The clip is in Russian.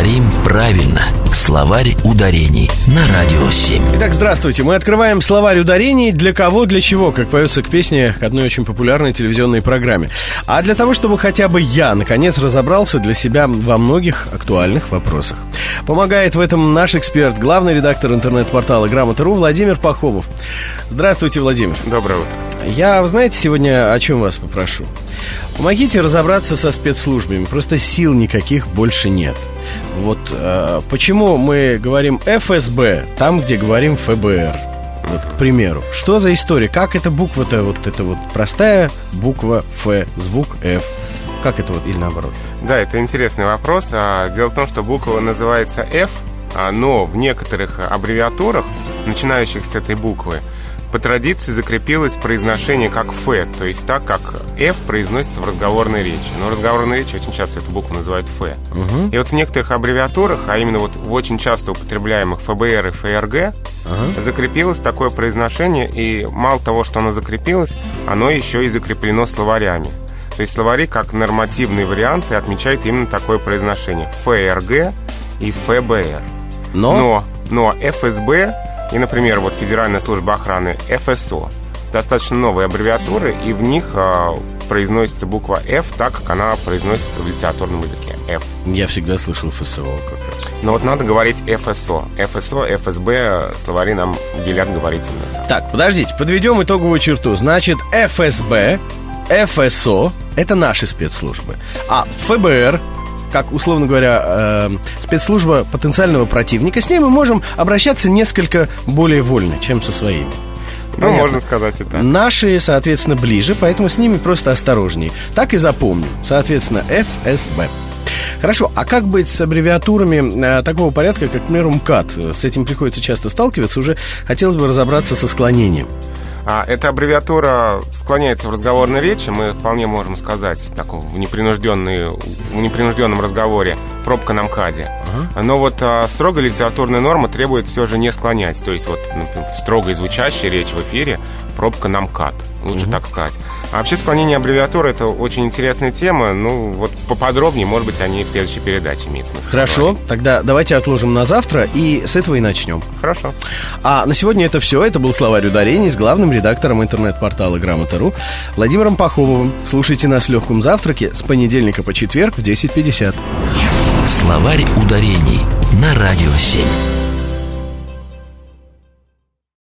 Говорим правильно. Словарь ударений на Радио 7. Итак, здравствуйте. Мы открываем словарь ударений для кого, для чего, как поется к песне к одной очень популярной телевизионной программе. А для того, чтобы хотя бы я, наконец, разобрался для себя во многих актуальных вопросах. Помогает в этом наш эксперт, главный редактор интернет-портала Грамота.ру Владимир Пахомов. Здравствуйте, Владимир. Доброе утро. Я, знаете, сегодня о чем вас попрошу? Помогите разобраться со спецслужбами. Просто сил никаких больше нет. Вот э, почему мы говорим ФСБ там, где говорим ФБР. Вот, к примеру. Что за история? Как эта буква-то, вот эта вот простая буква Ф, звук Ф. Как это вот или наоборот? Да, это интересный вопрос. А, дело в том, что буква называется F, а, но в некоторых аббревиатурах, начинающих с этой буквы, по традиции закрепилось произношение как «ф», то есть так, как «ф» произносится в разговорной речи. Но в разговорной речи очень часто эту букву называют «ф». Угу. И вот в некоторых аббревиатурах, а именно вот в очень часто употребляемых ФБР и ФРГ, ага. закрепилось такое произношение, и мало того, что оно закрепилось, оно еще и закреплено словарями. То есть словари, как нормативные варианты, отмечают именно такое произношение. ФРГ и ФБР. Но? Но, но ФСБ и, например, вот Федеральная служба охраны ФСО. Достаточно новые аббревиатуры, и в них э, произносится буква F так, как она произносится в литературном языке. F. Я всегда слышал ФСО как раз. Но вот надо говорить ФСО. ФСО, ФСБ, словари нам велят говорить именно. Так, подождите, подведем итоговую черту. Значит, ФСБ, ФСО – это наши спецслужбы. А ФБР как, условно говоря, э, спецслужба потенциального противника, с ней мы можем обращаться несколько более вольно, чем со своими. Ну, Понятно. можно сказать это. Наши, соответственно, ближе, поэтому с ними просто осторожнее. Так и запомним. Соответственно, ФСБ. Хорошо, а как быть с аббревиатурами э, такого порядка, как, к примеру, МКАД? С этим приходится часто сталкиваться. Уже хотелось бы разобраться со склонением. А, эта аббревиатура склоняется в разговорной речи, мы вполне можем сказать так, в, непринужденной, в непринужденном разговоре пробка на МКАДе. Ага. Но вот а, строгая литературная норма требует все же не склонять. То есть вот например, в строгой звучащей речи в эфире пробка на МКАД, лучше угу. так сказать. А вообще склонение аббревиатуры это очень интересная тема. Ну вот поподробнее, может быть, они в следующей передаче имеют смысл. Хорошо, поговорить. тогда давайте отложим на завтра и с этого и начнем. Хорошо. А на сегодня это все. Это был словарь ударений с главным редактором интернет-портала Грамота.ру Владимиром Пахомовым. Слушайте нас в легком завтраке с понедельника по четверг в 10.50. Словарь ударений на Радио 7.